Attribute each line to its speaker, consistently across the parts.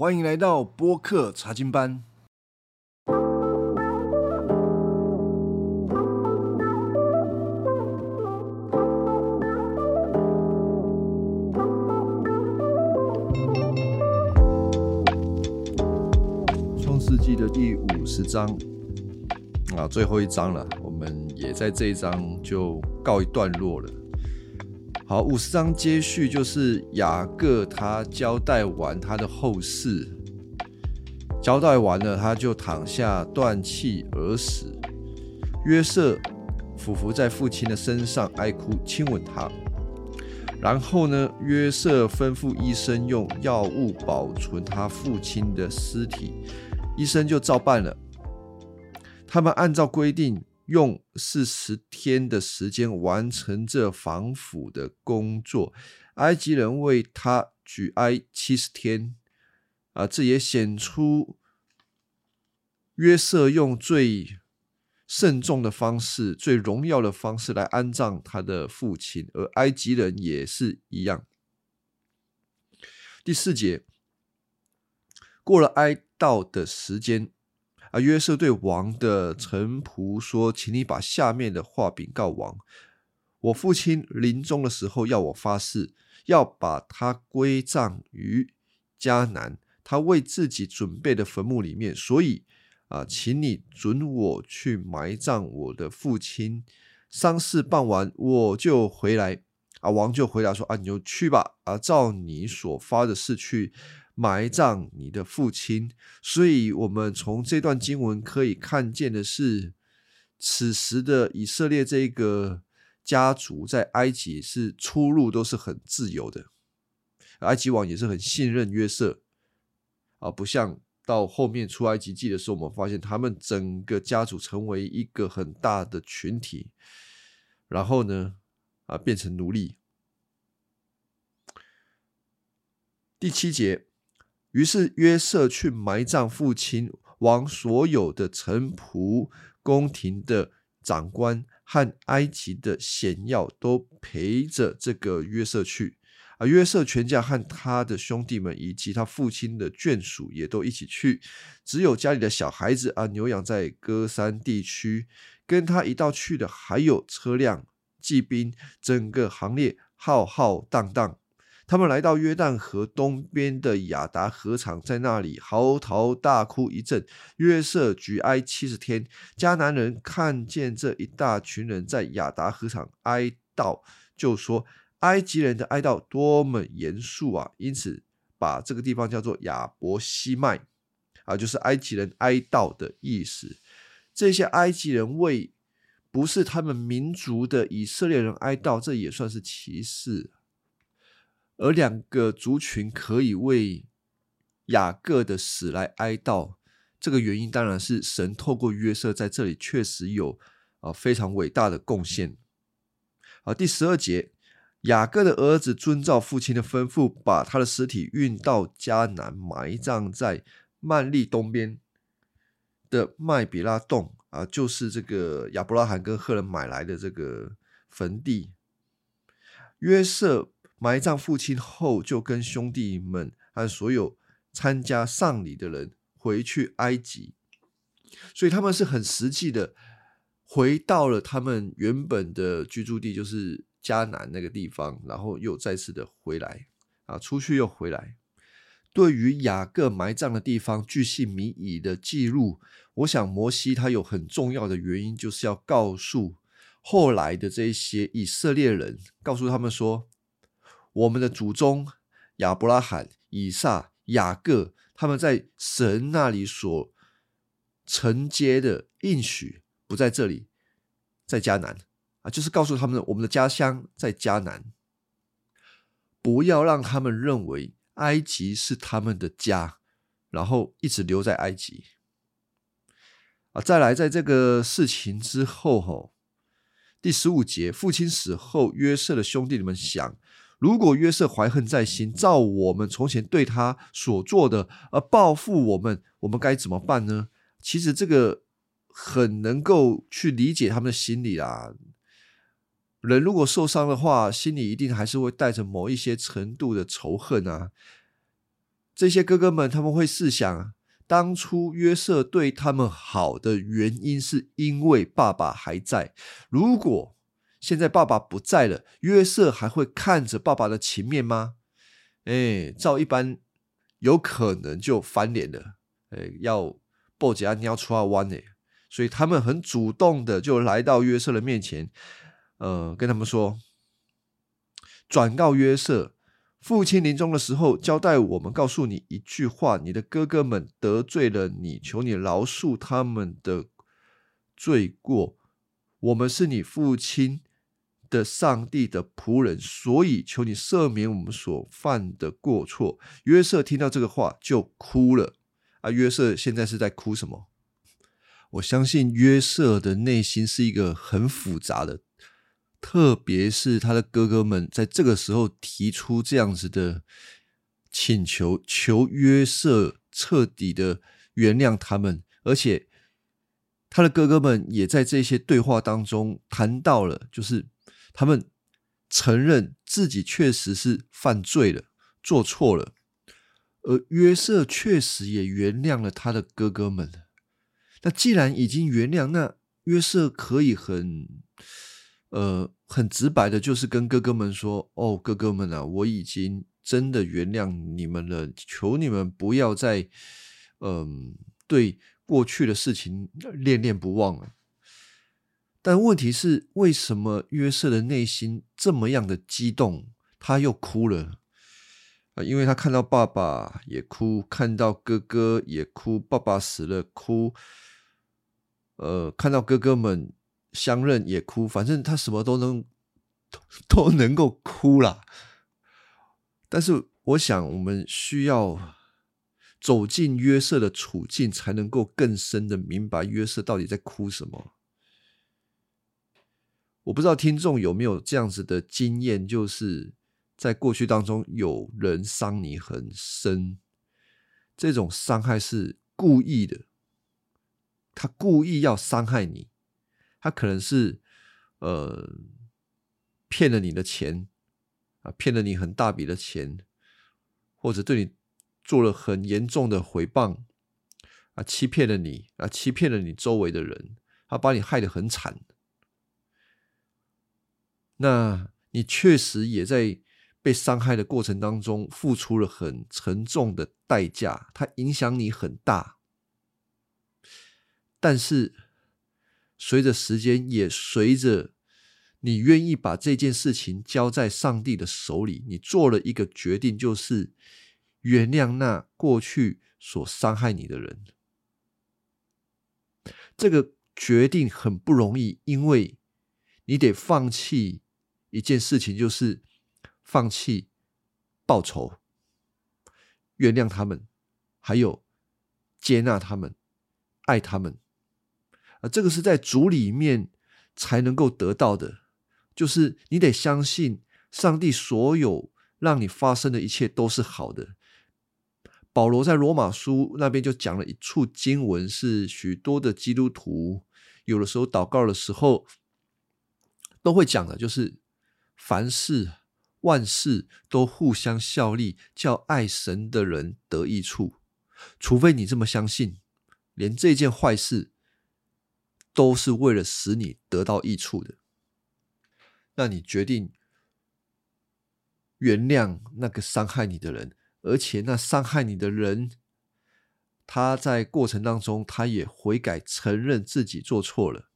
Speaker 1: 欢迎来到播客查经班。创世纪的第五十章啊，最后一章了，我们也在这一章就告一段落了。好，五十章接续就是雅各他交代完他的后事，交代完了他就躺下断气而死。约瑟俯伏在父亲的身上哀哭，亲吻他。然后呢，约瑟吩咐医生用药物保存他父亲的尸体，医生就照办了。他们按照规定。用四十天的时间完成这防腐的工作，埃及人为他举哀七十天，啊，这也显出约瑟用最慎重的方式、最荣耀的方式来安葬他的父亲，而埃及人也是一样。第四节，过了哀悼的时间。啊，约瑟对王的臣仆说：“请你把下面的话禀告王。我父亲临终的时候要我发誓，要把他归葬于迦南，他为自己准备的坟墓里面。所以啊，请你准我去埋葬我的父亲。丧事办完，我就回来。”啊，王就回答说：“啊，你就去吧。啊，照你所发的誓去。”埋葬你的父亲，所以我们从这段经文可以看见的是，此时的以色列这个家族在埃及是出入都是很自由的，埃及王也是很信任约瑟，啊，不像到后面出埃及记的时候，我们发现他们整个家族成为一个很大的群体，然后呢，啊，变成奴隶。第七节。于是约瑟去埋葬父亲，王所有的臣仆、宫廷的长官和埃及的显要都陪着这个约瑟去。啊，约瑟全家和他的兄弟们以及他父亲的眷属也都一起去。只有家里的小孩子啊，牛养在歌山地区。跟他一道去的还有车辆、骑兵，整个行列浩浩荡荡。他们来到约旦河东边的亚达河场，在那里嚎啕大哭一阵。约瑟举哀七十天。迦南人看见这一大群人在亚达河场哀悼，就说：“埃及人的哀悼多么严肃啊！”因此把这个地方叫做亚伯西麦，啊，就是埃及人哀悼的意思。这些埃及人为不是他们民族的以色列人哀悼，这也算是歧视。而两个族群可以为雅各的死来哀悼，这个原因当然是神透过约瑟在这里确实有啊非常伟大的贡献。好，第十二节，雅各的儿子遵照父亲的吩咐，把他的尸体运到迦南，埋葬在曼利东边的麦比拉洞啊，就是这个亚伯拉罕跟赫人买来的这个坟地。约瑟。埋葬父亲后，就跟兄弟们和所有参加丧礼的人回去埃及，所以他们是很实际的回到了他们原本的居住地，就是迦南那个地方，然后又再次的回来啊，出去又回来。对于雅各埋葬的地方巨细靡遗的记录，我想摩西他有很重要的原因，就是要告诉后来的这些以色列人，告诉他们说。我们的祖宗亚伯拉罕、以撒、雅各，他们在神那里所承接的应许不在这里，在迦南啊，就是告诉他们，我们的家乡在迦南，不要让他们认为埃及是他们的家，然后一直留在埃及啊。再来，在这个事情之后，吼，第十五节，父亲死后，约瑟的兄弟们想。如果约瑟怀恨在心，照我们从前对他所做的而报复我们，我们该怎么办呢？其实这个很能够去理解他们的心理啊。人如果受伤的话，心里一定还是会带着某一些程度的仇恨啊。这些哥哥们他们会试想，当初约瑟对他们好的原因是因为爸爸还在。如果现在爸爸不在了，约瑟还会看着爸爸的情面吗？哎，照一般，有可能就翻脸了。哎，要报警啊，你要出来弯呢。所以他们很主动的就来到约瑟的面前，呃，跟他们说，转告约瑟。父亲临终的时候交代我们，告诉你一句话：你的哥哥们得罪了你，求你饶恕他们的罪过。我们是你父亲的上帝的仆人，所以求你赦免我们所犯的过错。约瑟听到这个话就哭了。啊，约瑟现在是在哭什么？我相信约瑟的内心是一个很复杂的。特别是他的哥哥们在这个时候提出这样子的请求，求约瑟彻底的原谅他们，而且他的哥哥们也在这些对话当中谈到了，就是他们承认自己确实是犯罪了，做错了，而约瑟确实也原谅了他的哥哥们。那既然已经原谅，那约瑟可以很。呃，很直白的，就是跟哥哥们说：“哦，哥哥们啊，我已经真的原谅你们了，求你们不要再，嗯，对过去的事情恋恋不忘了。”但问题是，为什么约瑟的内心这么样的激动，他又哭了啊？因为他看到爸爸也哭，看到哥哥也哭，爸爸死了哭，呃，看到哥哥们。相认也哭，反正他什么都能 都能够哭啦。但是我想，我们需要走进约瑟的处境，才能够更深的明白约瑟到底在哭什么。我不知道听众有没有这样子的经验，就是在过去当中有人伤你很深，这种伤害是故意的，他故意要伤害你。他可能是，呃，骗了你的钱啊，骗了你很大笔的钱，或者对你做了很严重的诽谤啊，欺骗了你啊，欺骗了你周围的人，他把你害得很惨。那你确实也在被伤害的过程当中付出了很沉重的代价，它影响你很大，但是。随着时间，也随着你愿意把这件事情交在上帝的手里，你做了一个决定，就是原谅那过去所伤害你的人。这个决定很不容易，因为你得放弃一件事情，就是放弃报仇、原谅他们，还有接纳他们、爱他们。啊，这个是在主里面才能够得到的，就是你得相信上帝所有让你发生的一切都是好的。保罗在罗马书那边就讲了一处经文，是许多的基督徒有的时候祷告的时候都会讲的，就是凡事万事都互相效力，叫爱神的人得益处。除非你这么相信，连这件坏事。都是为了使你得到益处的。那你决定原谅那个伤害你的人，而且那伤害你的人，他在过程当中他也悔改，承认自己做错了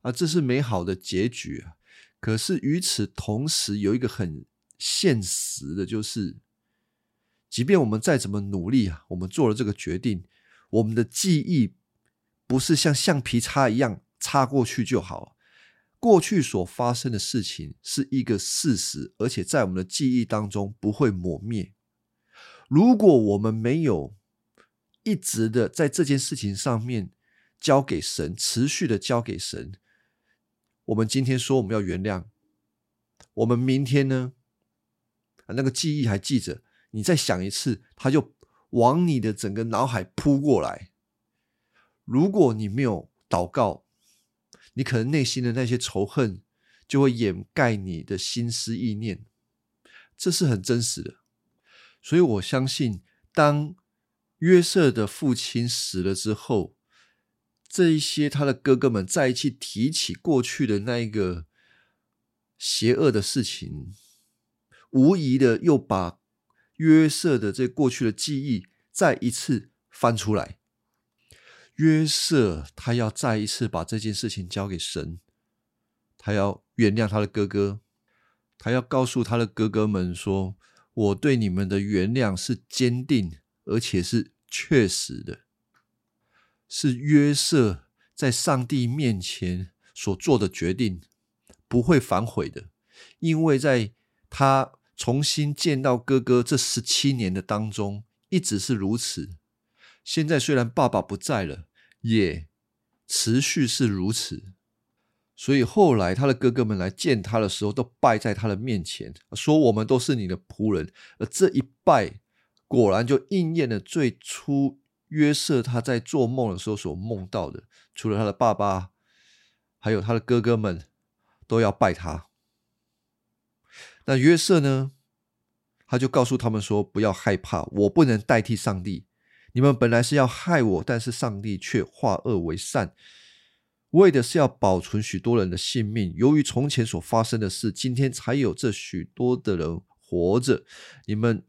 Speaker 1: 啊，这是美好的结局啊。可是与此同时，有一个很现实的，就是即便我们再怎么努力啊，我们做了这个决定，我们的记忆。不是像橡皮擦一样擦过去就好。过去所发生的事情是一个事实，而且在我们的记忆当中不会抹灭。如果我们没有一直的在这件事情上面交给神，持续的交给神，我们今天说我们要原谅，我们明天呢？那个记忆还记着，你再想一次，他就往你的整个脑海扑过来。如果你没有祷告，你可能内心的那些仇恨就会掩盖你的心思意念，这是很真实的。所以我相信，当约瑟的父亲死了之后，这一些他的哥哥们在一起提起过去的那一个邪恶的事情，无疑的又把约瑟的这过去的记忆再一次翻出来。约瑟他要再一次把这件事情交给神，他要原谅他的哥哥，他要告诉他的哥哥们说：“我对你们的原谅是坚定。”而且是确实的，是约瑟在上帝面前所做的决定，不会反悔的，因为在他重新见到哥哥这十七年的当中，一直是如此。现在虽然爸爸不在了，也持续是如此。所以后来他的哥哥们来见他的时候，都拜在他的面前，说：“我们都是你的仆人。”而这一拜。果然就应验了最初约瑟他在做梦的时候所梦到的，除了他的爸爸，还有他的哥哥们都要拜他。那约瑟呢？他就告诉他们说：“不要害怕，我不能代替上帝。你们本来是要害我，但是上帝却化恶为善，为的是要保存许多人的性命。由于从前所发生的事，今天才有这许多的人活着。你们。”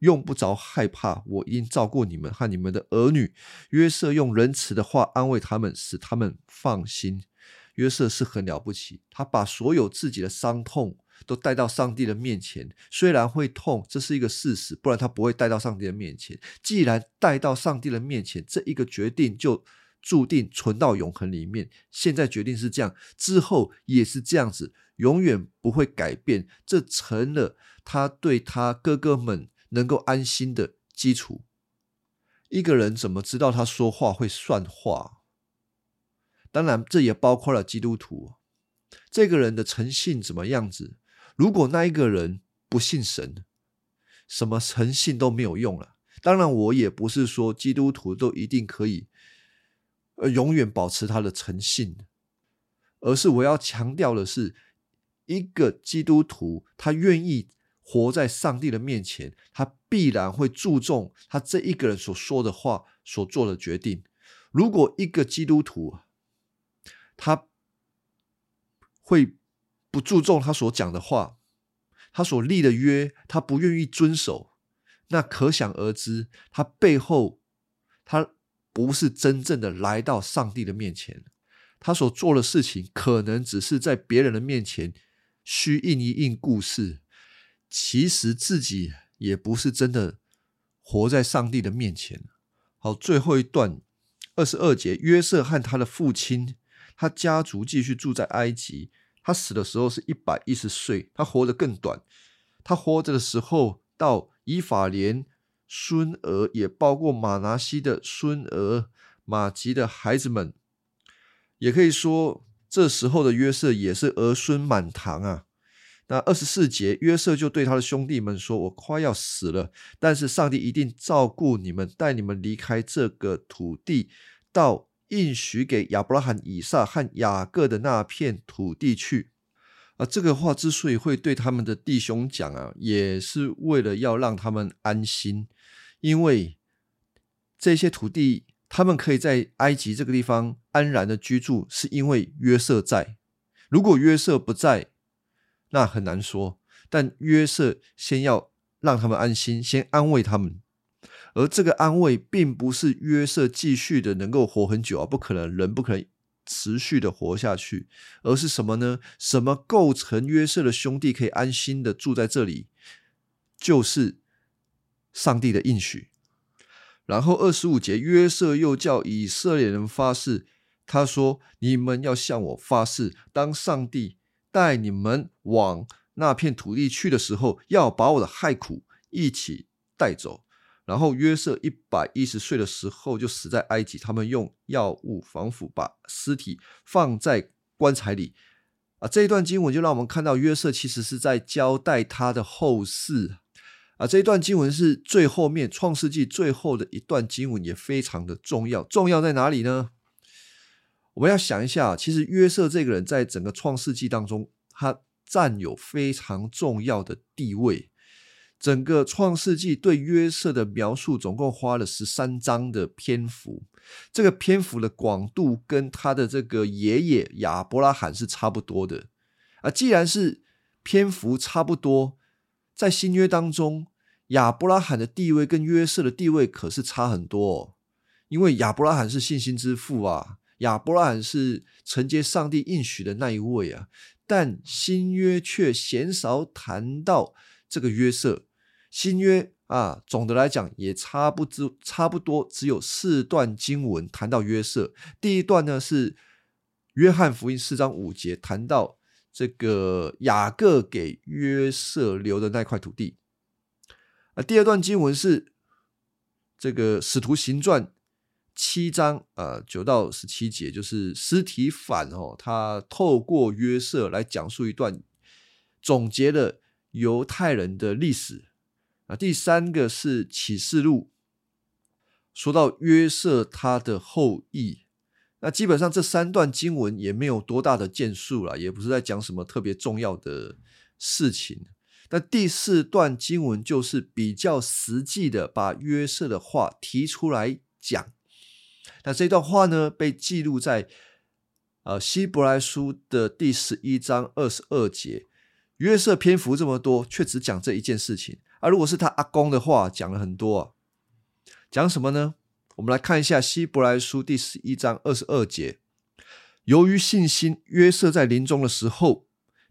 Speaker 1: 用不着害怕，我应照顾你们和你们的儿女。约瑟用仁慈的话安慰他们，使他们放心。约瑟是很了不起，他把所有自己的伤痛都带到上帝的面前。虽然会痛，这是一个事实，不然他不会带到上帝的面前。既然带到上帝的面前，这一个决定就注定存到永恒里面。现在决定是这样，之后也是这样子，永远不会改变。这成了他对他哥哥们。能够安心的基础。一个人怎么知道他说话会算话？当然，这也包括了基督徒。这个人的诚信怎么样子？如果那一个人不信神，什么诚信都没有用了。当然，我也不是说基督徒都一定可以，呃，永远保持他的诚信，而是我要强调的是，一个基督徒他愿意。活在上帝的面前，他必然会注重他这一个人所说的话、所做的决定。如果一个基督徒他会不注重他所讲的话，他所立的约，他不愿意遵守，那可想而知，他背后他不是真正的来到上帝的面前，他所做的事情可能只是在别人的面前虚应一应故事。其实自己也不是真的活在上帝的面前。好，最后一段二十二节，约瑟和他的父亲，他家族继续住在埃及。他死的时候是一百一十岁，他活得更短。他活着的时候，到以法莲孙儿，也包括马拿西的孙儿、马吉的孩子们，也可以说，这时候的约瑟也是儿孙满堂啊。那二十四节，约瑟就对他的兄弟们说：“我快要死了，但是上帝一定照顾你们，带你们离开这个土地，到应许给亚伯拉罕、以撒和雅各的那片土地去。”啊，这个话之所以会对他们的弟兄讲啊，也是为了要让他们安心，因为这些土地他们可以在埃及这个地方安然的居住，是因为约瑟在。如果约瑟不在，那很难说，但约瑟先要让他们安心，先安慰他们，而这个安慰并不是约瑟继续的能够活很久啊，不可能，人不可能持续的活下去，而是什么呢？什么构成约瑟的兄弟可以安心的住在这里？就是上帝的应许。然后二十五节，约瑟又叫以色列人发誓，他说：“你们要向我发誓，当上帝。”带你们往那片土地去的时候，要把我的害苦一起带走。然后约瑟一百一十岁的时候就死在埃及，他们用药物防腐，把尸体放在棺材里。啊，这一段经文就让我们看到约瑟其实是在交代他的后事。啊，这一段经文是最后面创世纪最后的一段经文，也非常的重要。重要在哪里呢？我们要想一下，其实约瑟这个人在整个创世纪当中，他占有非常重要的地位。整个创世纪对约瑟的描述总共花了十三章的篇幅，这个篇幅的广度跟他的这个爷爷亚伯拉罕是差不多的啊。既然是篇幅差不多，在新约当中，亚伯拉罕的地位跟约瑟的地位可是差很多，哦，因为亚伯拉罕是信心之父啊，亚伯拉罕是承接上帝应许的那一位啊，但新约却鲜少谈到这个约瑟。新约啊，总的来讲也差不多，差不多只有四段经文谈到约瑟。第一段呢是约翰福音四章五节，谈到这个雅各给约瑟留的那块土地。啊，第二段经文是这个使徒行传七章呃九到十七节，就是尸体反哦，他透过约瑟来讲述一段总结了犹太人的历史。啊，第三个是启示录，说到约瑟他的后裔，那基本上这三段经文也没有多大的建树了，也不是在讲什么特别重要的事情。那第四段经文就是比较实际的，把约瑟的话提出来讲。那这段话呢，被记录在呃希伯来书的第十一章二十二节。约瑟篇幅这么多，却只讲这一件事情。啊，如果是他阿公的话，讲了很多啊，讲什么呢？我们来看一下希伯来书第十一章二十二节。由于信心，约瑟在临终的时候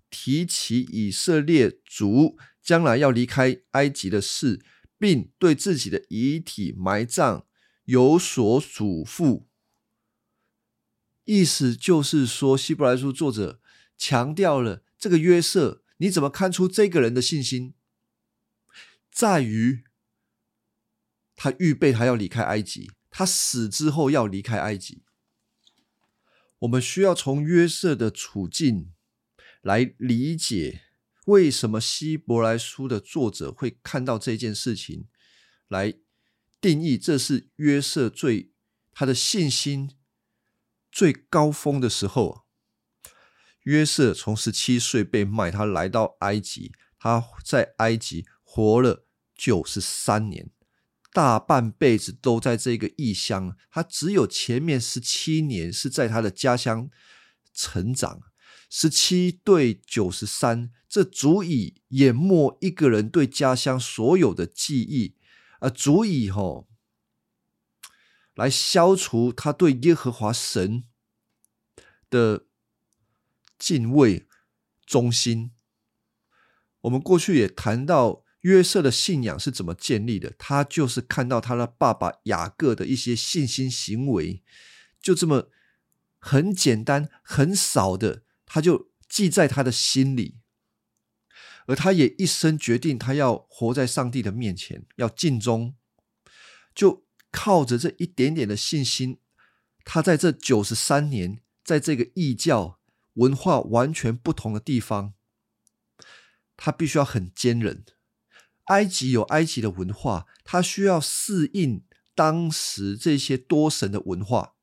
Speaker 1: 提起以色列族将来要离开埃及的事，并对自己的遗体埋葬有所嘱咐。意思就是说，希伯来书作者强调了这个约瑟，你怎么看出这个人的信心？在于他预备，他要离开埃及，他死之后要离开埃及。我们需要从约瑟的处境来理解，为什么希伯来书的作者会看到这件事情，来定义这是约瑟最他的信心最高峰的时候。约瑟从十七岁被卖，他来到埃及，他在埃及活了。九十三年，大半辈子都在这个异乡，他只有前面十七年是在他的家乡成长。十七对九十三，这足以淹没一个人对家乡所有的记忆，啊，足以吼来消除他对耶和华神的敬畏忠心。我们过去也谈到。约瑟的信仰是怎么建立的？他就是看到他的爸爸雅各的一些信心行为，就这么很简单、很少的，他就记在他的心里。而他也一生决定，他要活在上帝的面前，要尽忠。就靠着这一点点的信心，他在这九十三年，在这个异教文化完全不同的地方，他必须要很坚韧。埃及有埃及的文化，他需要适应当时这些多神的文化。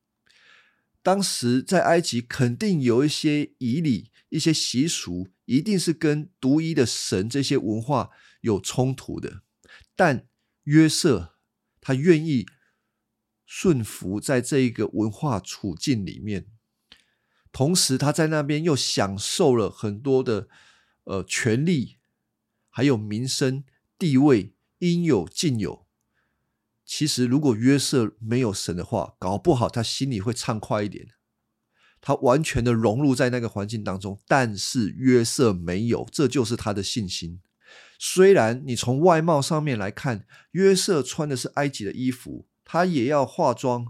Speaker 1: 当时在埃及肯定有一些仪礼、一些习俗，一定是跟独一的神这些文化有冲突的。但约瑟他愿意顺服在这一个文化处境里面，同时他在那边又享受了很多的呃权利，还有民生。地位应有尽有。其实，如果约瑟没有神的话，搞不好他心里会畅快一点。他完全的融入在那个环境当中，但是约瑟没有，这就是他的信心。虽然你从外貌上面来看，约瑟穿的是埃及的衣服，他也要化妆，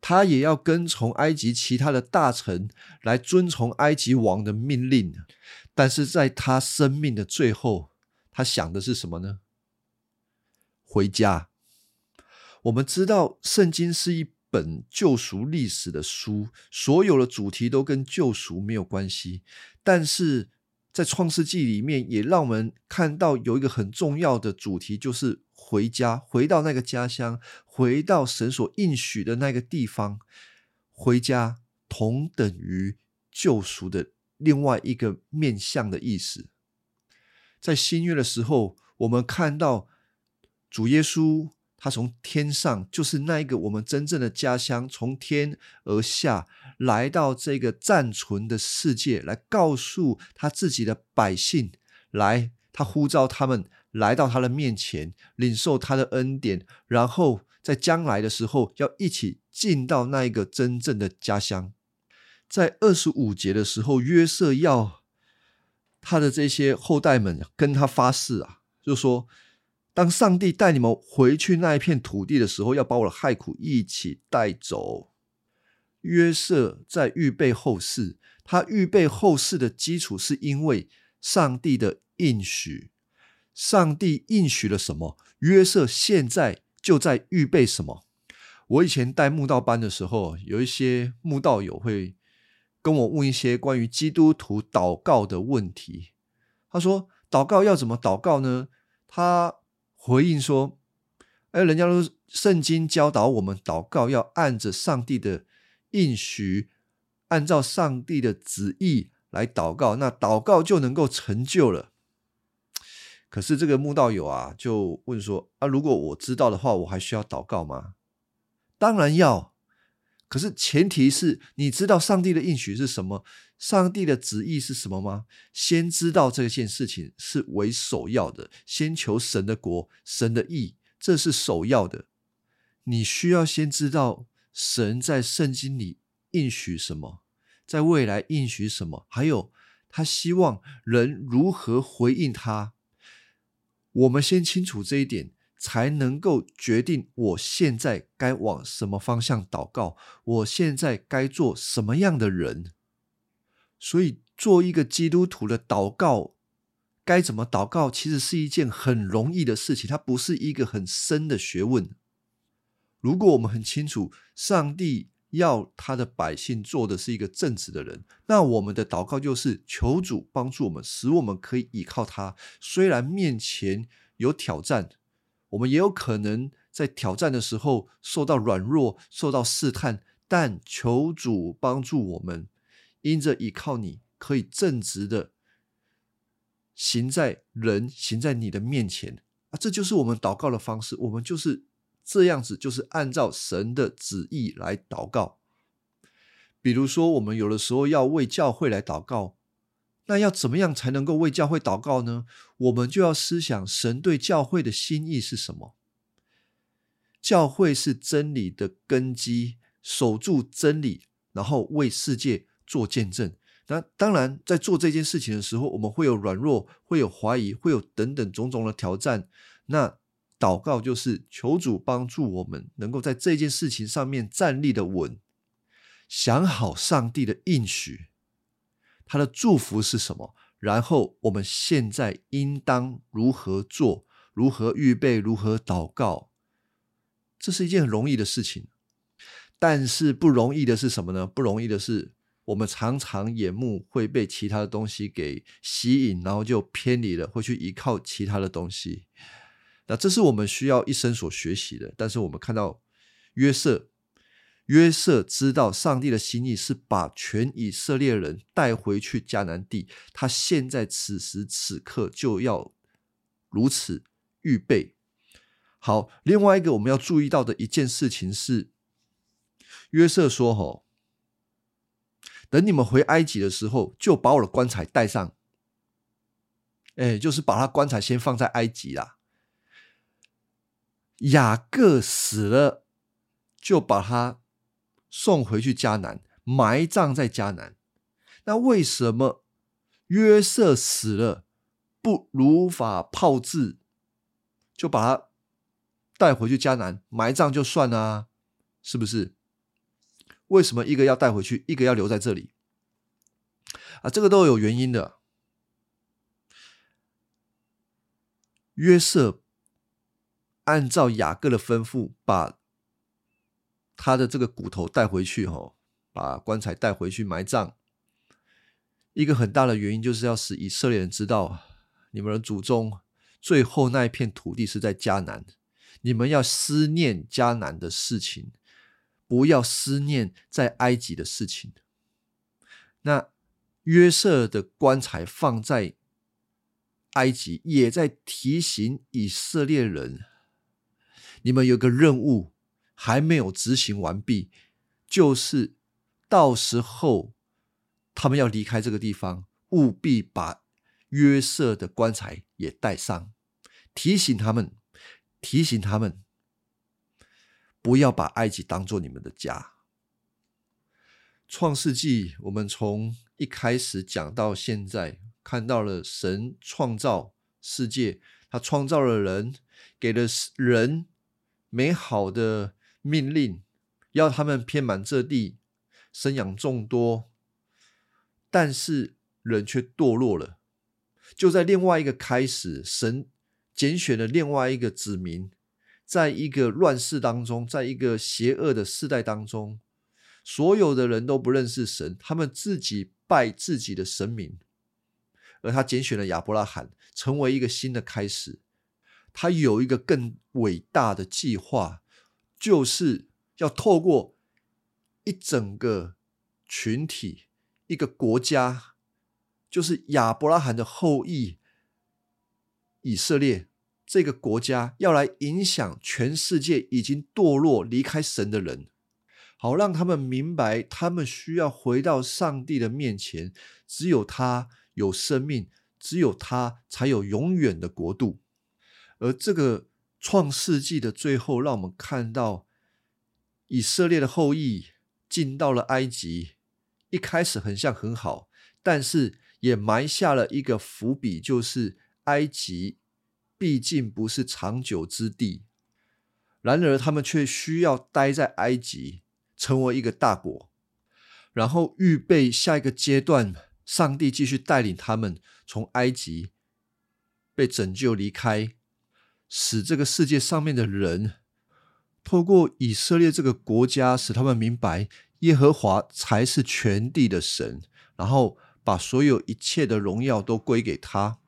Speaker 1: 他也要跟从埃及其他的大臣来遵从埃及王的命令，但是在他生命的最后，他想的是什么呢？回家。我们知道，圣经是一本救赎历史的书，所有的主题都跟救赎没有关系。但是在创世纪里面，也让我们看到有一个很重要的主题，就是回家，回到那个家乡，回到神所应许的那个地方。回家同等于救赎的另外一个面向的意思。在新约的时候。我们看到主耶稣，他从天上，就是那一个我们真正的家乡，从天而下来到这个暂存的世界，来告诉他自己的百姓，来他呼召他们来到他的面前，领受他的恩典，然后在将来的时候要一起进到那一个真正的家乡。在二十五节的时候，约瑟要他的这些后代们跟他发誓啊，就说：当上帝带你们回去那一片土地的时候，要把我的害苦一起带走。约瑟在预备后事，他预备后事的基础是因为上帝的应许。上帝应许了什么？约瑟现在就在预备什么？我以前带慕道班的时候，有一些慕道友会。跟我问一些关于基督徒祷告的问题。他说：“祷告要怎么祷告呢？”他回应说：“哎，人家都圣经教导我们祷告要按着上帝的应许，按照上帝的旨意来祷告，那祷告就能够成就了。”可是这个慕道友啊，就问说：“啊，如果我知道的话，我还需要祷告吗？”当然要。可是前提是你知道上帝的应许是什么，上帝的旨意是什么吗？先知道这件事情是为首要的，先求神的国、神的义，这是首要的。你需要先知道神在圣经里应许什么，在未来应许什么，还有他希望人如何回应他。我们先清楚这一点。才能够决定我现在该往什么方向祷告，我现在该做什么样的人。所以，做一个基督徒的祷告，该怎么祷告，其实是一件很容易的事情，它不是一个很深的学问。如果我们很清楚上帝要他的百姓做的是一个正直的人，那我们的祷告就是求主帮助我们，使我们可以依靠他。虽然面前有挑战。我们也有可能在挑战的时候受到软弱、受到试探，但求主帮助我们，因着依靠你，可以正直的行在人、行在你的面前啊！这就是我们祷告的方式。我们就是这样子，就是按照神的旨意来祷告。比如说，我们有的时候要为教会来祷告。那要怎么样才能够为教会祷告呢？我们就要思想神对教会的心意是什么。教会是真理的根基，守住真理，然后为世界做见证。那当然，在做这件事情的时候，我们会有软弱，会有怀疑，会有等等种种的挑战。那祷告就是求主帮助我们，能够在这件事情上面站立的稳，想好上帝的应许。他的祝福是什么？然后我们现在应当如何做？如何预备？如何祷告？这是一件很容易的事情，但是不容易的是什么呢？不容易的是，我们常常眼目会被其他的东西给吸引，然后就偏离了，会去依靠其他的东西。那这是我们需要一生所学习的。但是我们看到约瑟。约瑟知道上帝的心意是把全以色列人带回去迦南地，他现在此时此刻就要如此预备好。另外一个我们要注意到的一件事情是，约瑟说：“吼，等你们回埃及的时候，就把我的棺材带上。”哎，就是把他棺材先放在埃及啦。雅各死了，就把他。送回去迦南，埋葬在迦南。那为什么约瑟死了不如法炮制，就把他带回去迦南埋葬就算了？是不是？为什么一个要带回去，一个要留在这里？啊，这个都有原因的。约瑟按照雅各的吩咐把。他的这个骨头带回去，哈，把棺材带回去埋葬。一个很大的原因就是要使以色列人知道，你们的祖宗最后那一片土地是在迦南，你们要思念迦南的事情，不要思念在埃及的事情。那约瑟的棺材放在埃及，也在提醒以色列人：你们有个任务还没有执行完毕，就是到时候他们要离开这个地方，务必把约瑟的棺材也带上，提醒他们，提醒他们，不要把埃及当做你们的家。创世纪，我们从一开始讲到现在，看到了神创造世界，他创造了人，给了人美好的命令，要他们遍满这地，生养众多。但是人却堕落了。就在另外一个开始，神拣选了另外一个子民，在一个乱世当中，在一个邪恶的世代当中。所有的人都不认识神，他们自己拜自己的神明，而他拣选了亚伯拉罕，成为一个新的开始。他有一个更伟大的计划，就是要透过一整个群体、一个国家，就是亚伯拉罕的后裔以色列这个国家，要来影响全世界已经堕落、离开神的人。好让他们明白，他们需要回到上帝的面前。只有他有生命，只有他才有永远的国度。而这个创世纪的最后，让我们看到以色列的后裔进到了埃及。一开始很像很好，但是也埋下了一个伏笔，就是埃及毕竟不是长久之地。然而，他们却需要待在埃及。成为一个大国，然后预备下一个阶段，上帝继续带领他们从埃及被拯救离开，使这个世界上面的人透过以色列这个国家，使他们明白耶和华才是全地的神，然后把所有一切的荣耀都归给他。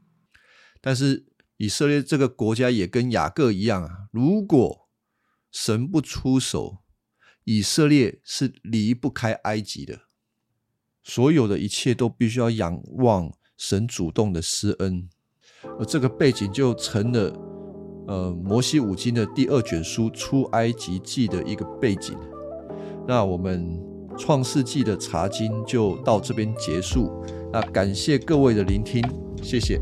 Speaker 1: 但是以色列这个国家也跟雅各一样啊，如果神不出手。以色列是离不开埃及的，所有的一切都必须要仰望神主动的施恩，而这个背景就成了呃摩西五经的第二卷书出埃及记的一个背景。那我们创世纪的查经就到这边结束，那感谢各位的聆听，谢谢。